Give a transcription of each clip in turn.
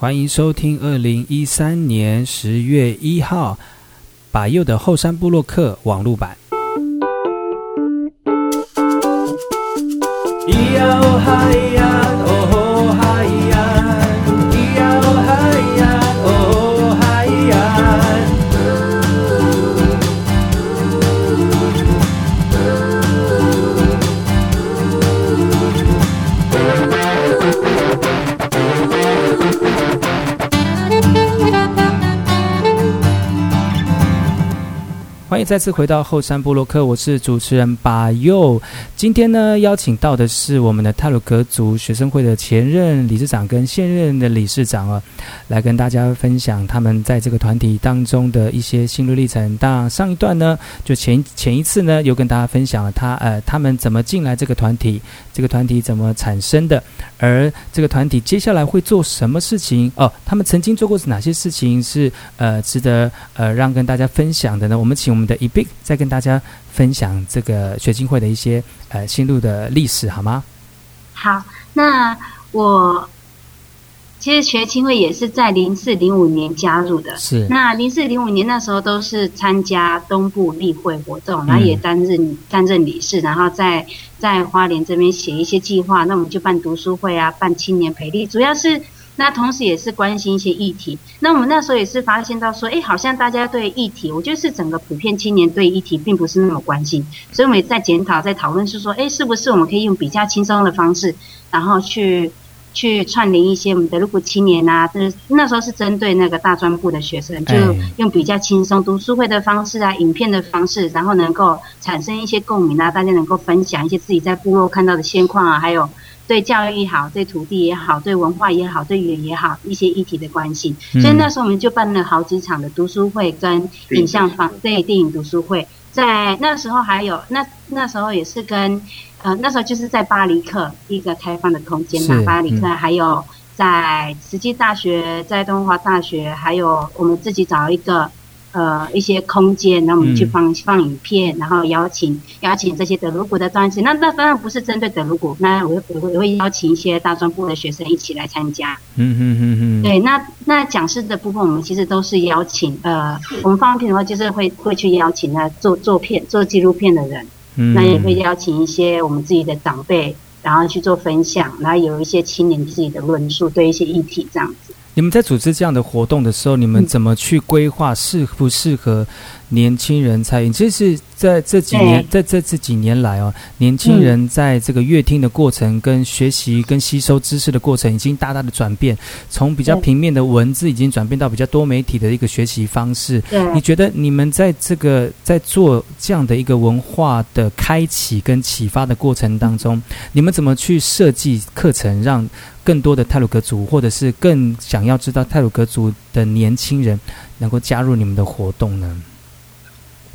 欢迎收听二零一三年十月一号把右的后山部落客网络版。欢迎再次回到后山部落客，我是主持人巴佑。今天呢，邀请到的是我们的泰鲁格族学生会的前任理事长跟现任的理事长啊，来跟大家分享他们在这个团体当中的一些心路历程。当然，上一段呢，就前前一次呢，又跟大家分享了他呃他们怎么进来这个团体，这个团体怎么产生的，而这个团体接下来会做什么事情哦？他们曾经做过哪些事情是呃值得呃让跟大家分享的呢？我们请我们。的 Ebit 再跟大家分享这个学青会的一些呃心路的历史，好吗？好，那我其实学青会也是在零四零五年加入的，是那零四零五年那时候都是参加东部例会活动，然后也担任、嗯、担任理事，然后在在花莲这边写一些计划，那我们就办读书会啊，办青年培力，主要是。那同时也是关心一些议题。那我们那时候也是发现到说，哎，好像大家对议题，我觉得是整个普遍青年对议题并不是那么关心。所以我们也在检讨，在讨论是说，哎，是不是我们可以用比较轻松的方式，然后去去串联一些我们的如果青年啊，就是那时候是针对那个大专部的学生，就用比较轻松读书会的方式啊，影片的方式，然后能够产生一些共鸣啊，大家能够分享一些自己在部落看到的现况啊，还有。对教育也好，对土地也好，对文化也好，对语言也好，一些议题的关系。嗯、所以那时候我们就办了好几场的读书会跟影像方对电影读书会。在那时候还有那那时候也是跟呃那时候就是在巴黎克一个开放的空间嘛，巴黎克还有在慈济大学，在东华大学，还有我们自己找一个。呃，一些空间，然后我们去放放影片，然后邀请邀请这些德鲁古的专辑。那那当然不是针对德鲁古，那我我会我会邀请一些大专部的学生一起来参加。嗯嗯嗯嗯。对，那那讲师的部分，我们其实都是邀请呃，我们放片的话，就是会会去邀请那做做片做纪录片的人。嗯。那也会邀请一些我们自己的长辈，然后去做分享，然后有一些青年自己的论述，对一些议题这样子。你们在组织这样的活动的时候，你们怎么去规划适不适合年轻人参与？这是在这几年，在这这几年来哦，年轻人在这个阅听的过程、跟学习、跟吸收知识的过程，已经大大的转变，从比较平面的文字，已经转变到比较多媒体的一个学习方式。你觉得你们在这个在做这样的一个文化的开启跟启发的过程当中，你们怎么去设计课程，让更多的泰鲁格族，或者是更想要知道泰鲁格族的年轻人，能够加入你们的活动呢？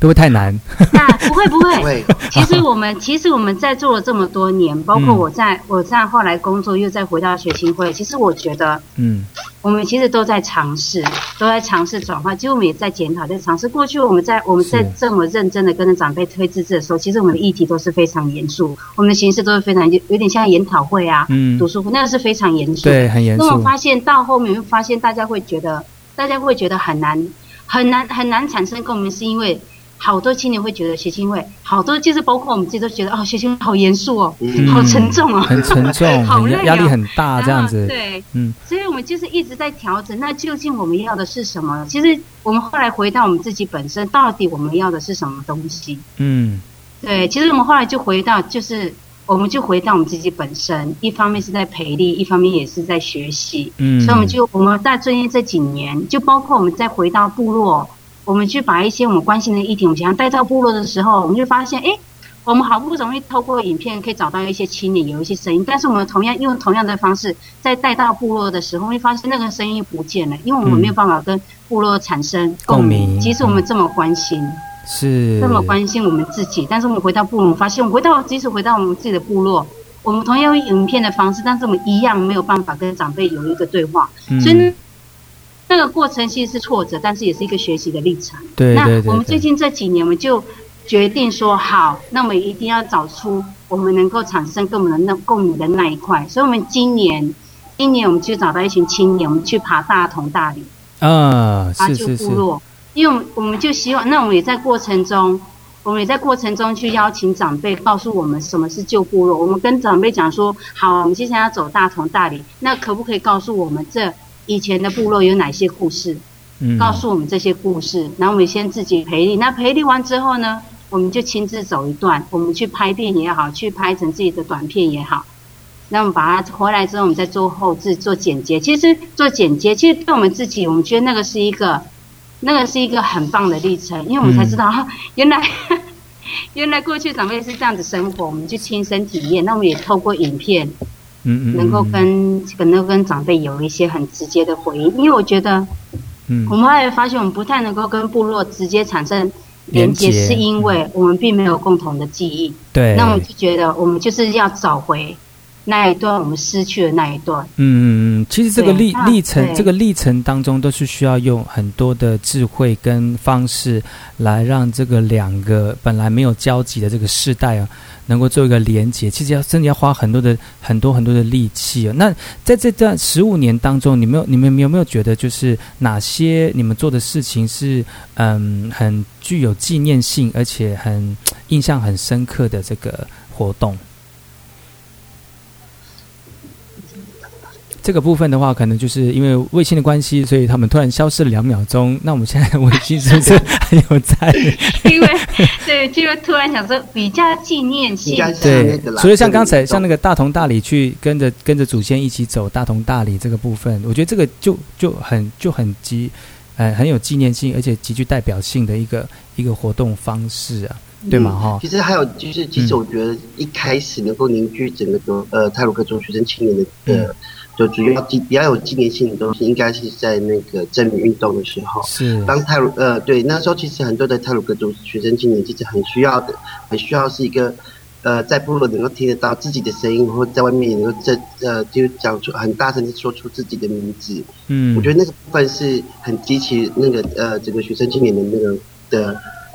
会不会太难？那不会 不会。其实我们其实我们在做了这么多年，包括我在我在后来工作，又再回到学青会。其实我觉得，嗯，我们其实都在尝试，都在尝试转换。其实我们也在检讨，在尝试。过去我们在我们在这么认真的跟着长辈推自治的时候，其实我们的议题都是非常严肃，我们的形式都是非常有点像研讨会啊，嗯，读书会，那个是非常严肃，对，很严肃。那我发现到后面，会发现大家会觉得，大家会觉得很难，很难，很难产生共鸣，是因为。好多青年会觉得学青会，好多就是包括我们自己都觉得哦，学青会好严肃哦，嗯、好沉重哦，很沉重，好累、哦，压力很大这样子。对，嗯，所以我们就是一直在调整。那究竟我们要的是什么？其实我们后来回到我们自己本身，到底我们要的是什么东西？嗯，对，其实我们后来就回到，就是我们就回到我们自己本身。一方面是在培力，一方面也是在学习。嗯，所以我们就我们在最近这几年，就包括我们再回到部落。我们去把一些我们关心的议题，我们想要带到部落的时候，我们就发现，哎，我们好不容易透过影片可以找到一些青年，有一些声音，但是我们同样用同样的方式，在带到部落的时候，会发现那个声音不见了，因为我们没有办法跟部落产生共鸣。即使我们这么关心，是。这么关心我们自己，但是我们回到部落，发现，我们回到即使回到我们自己的部落，我们同样用影片的方式，但是我们一样没有办法跟长辈有一个对话，所以呢。这个过程其实是挫折，但是也是一个学习的历程。对，对，对，对。那我们最近这几年，我们就决定说，好，那我们一定要找出我们能够产生跟我们的那共鸣的那一块。所以，我们今年今年我们就找到一群青年，我们去爬大同大理，啊，爬旧部落，因为我们就希望，那我们也在过程中，我们也在过程中去邀请长辈告诉我们什么是旧部落。我们跟长辈讲说，好，我们接下来要走大同大理，那可不可以告诉我们这以前的部落有哪些故事？嗯，告诉我们这些故事，然后我们先自己培力。那培力完之后呢，我们就亲自走一段，我们去拍片也好，去拍成自己的短片也好。那我们把它回来之后，我们再做后置、做剪接。其实做剪接，其实对我们自己，我们觉得那个是一个，那个是一个很棒的历程，因为我们才知道，嗯、原来 原来过去长辈是这样子生活，我们就亲身体验。那我们也透过影片，嗯嗯，能够跟可能跟长辈有一些很直接的回应。因为我觉得，嗯，我们后来发现，我们不太能够跟部落直接产生连接，是因为我们并没有共同的记忆。对，那我们就觉得，我们就是要找回。那一段我们失去了那一段。嗯嗯，其实这个历历程，这个历程当中都是需要用很多的智慧跟方式，来让这个两个本来没有交集的这个世代啊，能够做一个连接。其实要真的要花很多的很多很多的力气啊。那在这段十五年当中，你们有你们有没有觉得，就是哪些你们做的事情是嗯很具有纪念性，而且很印象很深刻的这个活动？这个部分的话，可能就是因为卫星的关系，所以他们突然消失了两秒钟。那我们现在卫星是不是还有在？因为 对，就突然想说比较纪念性。对，除了像刚才像那个大同大理去跟着跟着祖先一起走大同大理这个部分，我觉得这个就就很就很极呃很有纪念性，而且极具代表性的一个一个活动方式啊，对嘛？哈、嗯。其实还有就是，其实我觉得一开始能够凝聚整个中呃泰鲁阁族学生青年的呃。嗯就主要纪比较有纪念性的东西，应该是在那个正名运动的时候。是。当泰鲁呃对，那时候其实很多的泰鲁格族学生青年其实很需要的，很需要是一个呃在部落能够听得到自己的声音，或在外面也能够这呃就讲出很大声的说出自己的名字。嗯。我觉得那个部分是很激起那个呃整个学生青年的那个的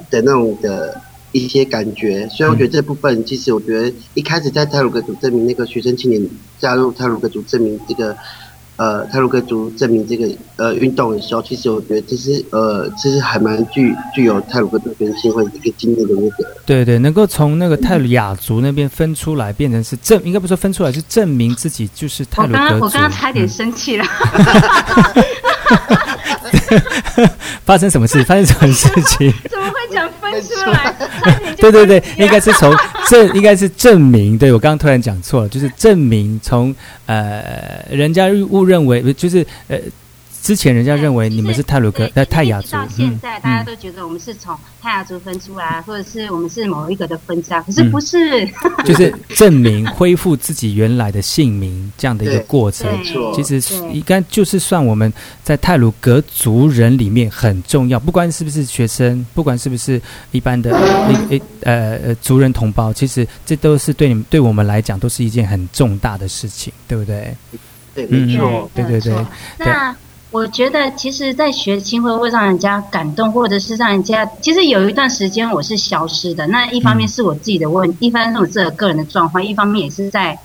的那种的。一些感觉，所以我觉得这部分，其实我觉得一开始在泰鲁格族证明那个学生青年加入泰鲁格族证明这个呃泰鲁格族证明这个呃运动的时候，其实我觉得这是呃其实还蛮具具有泰鲁格族学生协会一个经验的那个。对对，能够从那个泰雅族那边分出来，变成是证，应该不说分出来，是证明自己就是泰鲁格族。我刚刚我刚刚差点生气了。发生什么事？发生什么事情？怎么会讲分出来？对对对，应该是从证，应该是证明。对，我刚刚突然讲错了，就是证明从呃，人家误认为就是呃。之前人家认为你们是泰鲁格呃泰雅族，到现在大家都觉得我们是从泰雅族分出来，或者是我们是某一个的分支啊，可是不是，就是证明恢复自己原来的姓名这样的一个过程。其实应该就是算我们在泰鲁格族人里面很重要，不管是不是学生，不管是不是一般的 一呃呃族人同胞，其实这都是对你们对我们来讲都是一件很重大的事情，对不对？对，没错，对对对。那我觉得，其实，在学青会会让人家感动，或者是让人家，其实有一段时间我是消失的。那一方面是我自己的问题，一方面是我自己个人的状况，一方面也是在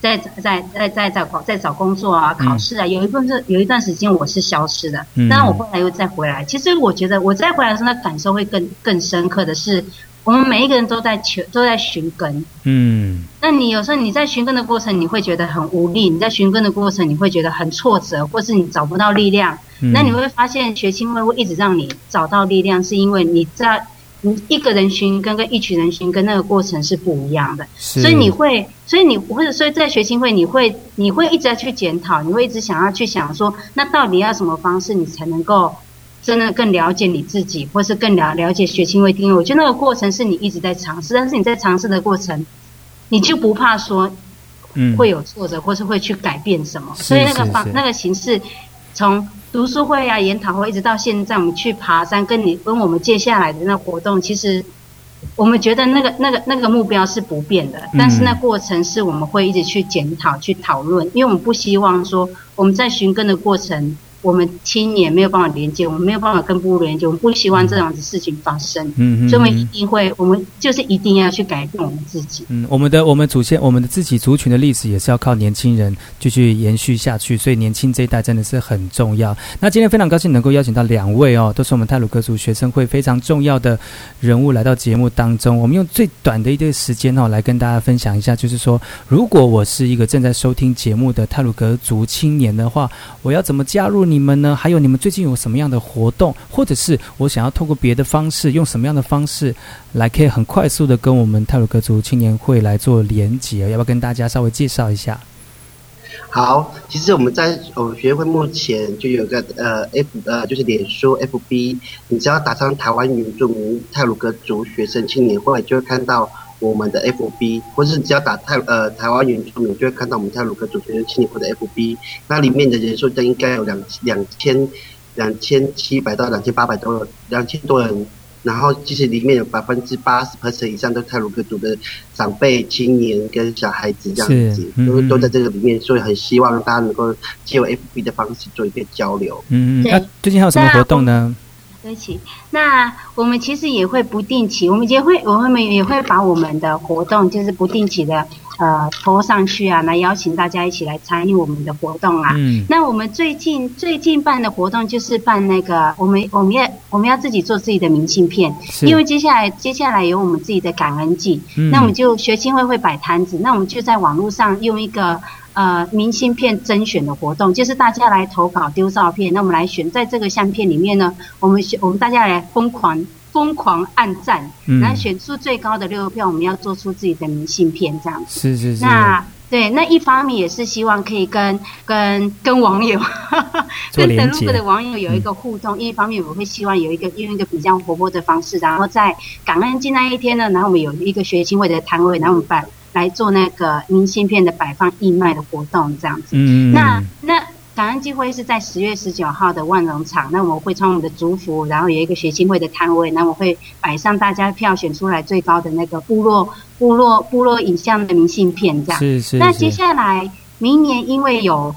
在在在在在找在找工作啊、考试啊。有一部分是有一段时间我是消失的，但我后来又再回来。其实我觉得我再回来的时候，那感受会更更深刻的是。我们每一个人都在求，都在寻根。嗯，那你有时候你在寻根的过程，你会觉得很无力；你在寻根的过程，你会觉得很挫折，或是你找不到力量。嗯，那你会发现，学青会会一直让你找到力量，是因为你在你一个人寻根跟一群人寻根那个过程是不一样的。是，所以你会，所以你或者所以在学青会，你会你会一直在去检讨，你会一直想要去想说，那到底要什么方式，你才能够。真的更了解你自己，或是更了了解学青会定位。我觉得那个过程是你一直在尝试，但是你在尝试的过程，你就不怕说，嗯，会有挫折，或是会去改变什么。所以那个方那个形式，从读书会啊、研讨会，一直到现在，我们去爬山，跟你跟我们接下来的那活动，其实我们觉得那个那个那个目标是不变的，但是那过程是我们会一直去检讨、去讨论，因为我们不希望说我们在寻根的过程。我们青年没有办法连接，我们没有办法跟部落连接，我们不希望这样子事情发生。嗯嗯，所以我们一定会，我们就是一定要去改变我们自己。嗯，我们的我们祖先，我们的自己族群的历史也是要靠年轻人继续延续下去，所以年轻这一代真的是很重要。那今天非常高兴能够邀请到两位哦，都是我们泰鲁格族学生会非常重要的人物来到节目当中。我们用最短的一段时间哦，来跟大家分享一下，就是说，如果我是一个正在收听节目的泰鲁格族青年的话，我要怎么加入你们呢？还有你们最近有什么样的活动，或者是我想要透过别的方式，用什么样的方式来可以很快速的跟我们泰鲁格族青年会来做连结？要不要跟大家稍微介绍一下？好，其实我们在我们学会目前就有个呃 F 呃就是脸书 FB，你只要打上台湾原住民泰鲁格族学生青年会，就会看到。我们的 FB，或是只要打泰呃台湾原住民，就会看到我们泰鲁克族学生青年会的 FB，那里面的人数都应该有两两千两千七百到两千八百多两千多人，然后其实里面有百分之八十 percent 以上都是太鲁克族的长辈、青年跟小孩子这样子，都、嗯、都在这个里面，所以很希望大家能够借由 FB 的方式做一个交流。嗯嗯，那最近还有什么活动呢？对不起，那我们其实也会不定期，我们也会，我们也会把我们的活动，就是不定期的呃拖上去啊，来邀请大家一起来参与我们的活动啊。嗯。那我们最近最近办的活动就是办那个，我们我们要我们要自己做自己的明信片，因为接下来接下来有我们自己的感恩季，嗯，那我们就学青会会摆摊子，那我们就在网络上用一个。呃，明信片甄选的活动，就是大家来投稿丢照片，那我们来选，在这个相片里面呢，我们选我们大家来疯狂疯狂按赞，然后选出最高的六票，我们要做出自己的明信片，这样子。是是是。那对，那一方面也是希望可以跟跟跟网友，跟德鲁克的网友有一个互动。一方面我会希望有一个用一个比较活泼的方式，然后在感恩节那一天呢，然后我们有一个学青会的摊位，然后我们办。来做那个明信片的摆放义卖的活动，这样子。嗯，那那感恩祭会是在十月十九号的万荣场，那我们会穿我们的族服，然后有一个学青会的摊位，那我会摆上大家票选出来最高的那个部落部落部落影像的明信片，这样。是是，是。那接下来明年因为有，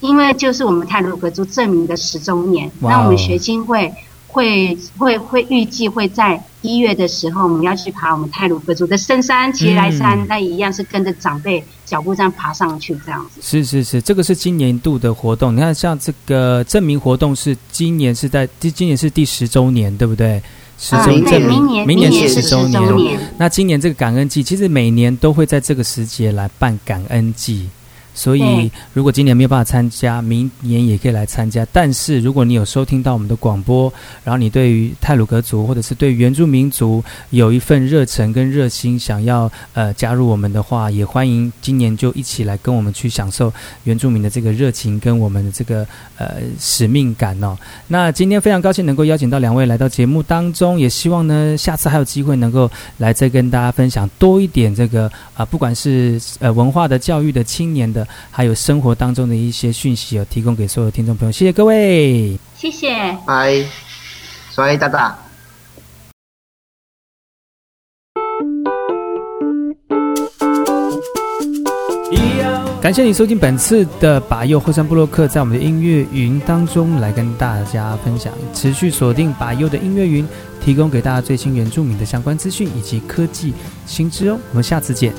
因为就是我们泰鲁格族证明的十周年，那我们学青会。会会会预计会在一月的时候，我们要去爬我们泰鲁阁族的深山奇来山，嗯，那一样是跟着长辈脚步这样爬上去，这样子。是是是，这个是今年度的活动。你看，像这个证明活动是今年是在今今年是第十周年，对不对？十周年，明年明年是十周年，那今年这个感恩季，其实每年都会在这个时节来办感恩祭。所以，如果今年没有办法参加，明年也可以来参加。但是，如果你有收听到我们的广播，然后你对于泰鲁格族或者是对原住民族有一份热忱跟热心，想要呃加入我们的话，也欢迎今年就一起来跟我们去享受原住民的这个热情跟我们的这个呃使命感哦。那今天非常高兴能够邀请到两位来到节目当中，也希望呢下次还有机会能够来再跟大家分享多一点这个啊、呃，不管是呃文化的教育的青年的。还有生活当中的一些讯息，有提供给所有听众朋友。谢谢各位，谢谢，拜，所以大大。感谢你收听本次的把右后山布洛克，在我们的音乐云当中来跟大家分享。持续锁定把右的音乐云，提供给大家最新原住民的相关资讯以及科技新知哦。我们下次见。